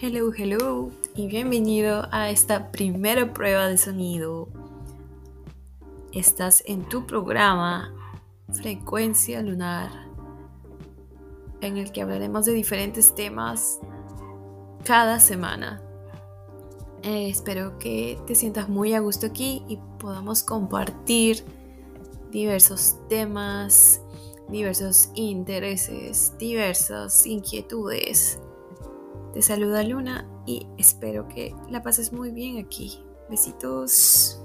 Hello, hello y bienvenido a esta primera prueba de sonido. Estás en tu programa Frecuencia Lunar, en el que hablaremos de diferentes temas cada semana. Eh, espero que te sientas muy a gusto aquí y podamos compartir diversos temas, diversos intereses, diversas inquietudes te saluda Luna y espero que la pases muy bien aquí. Besitos.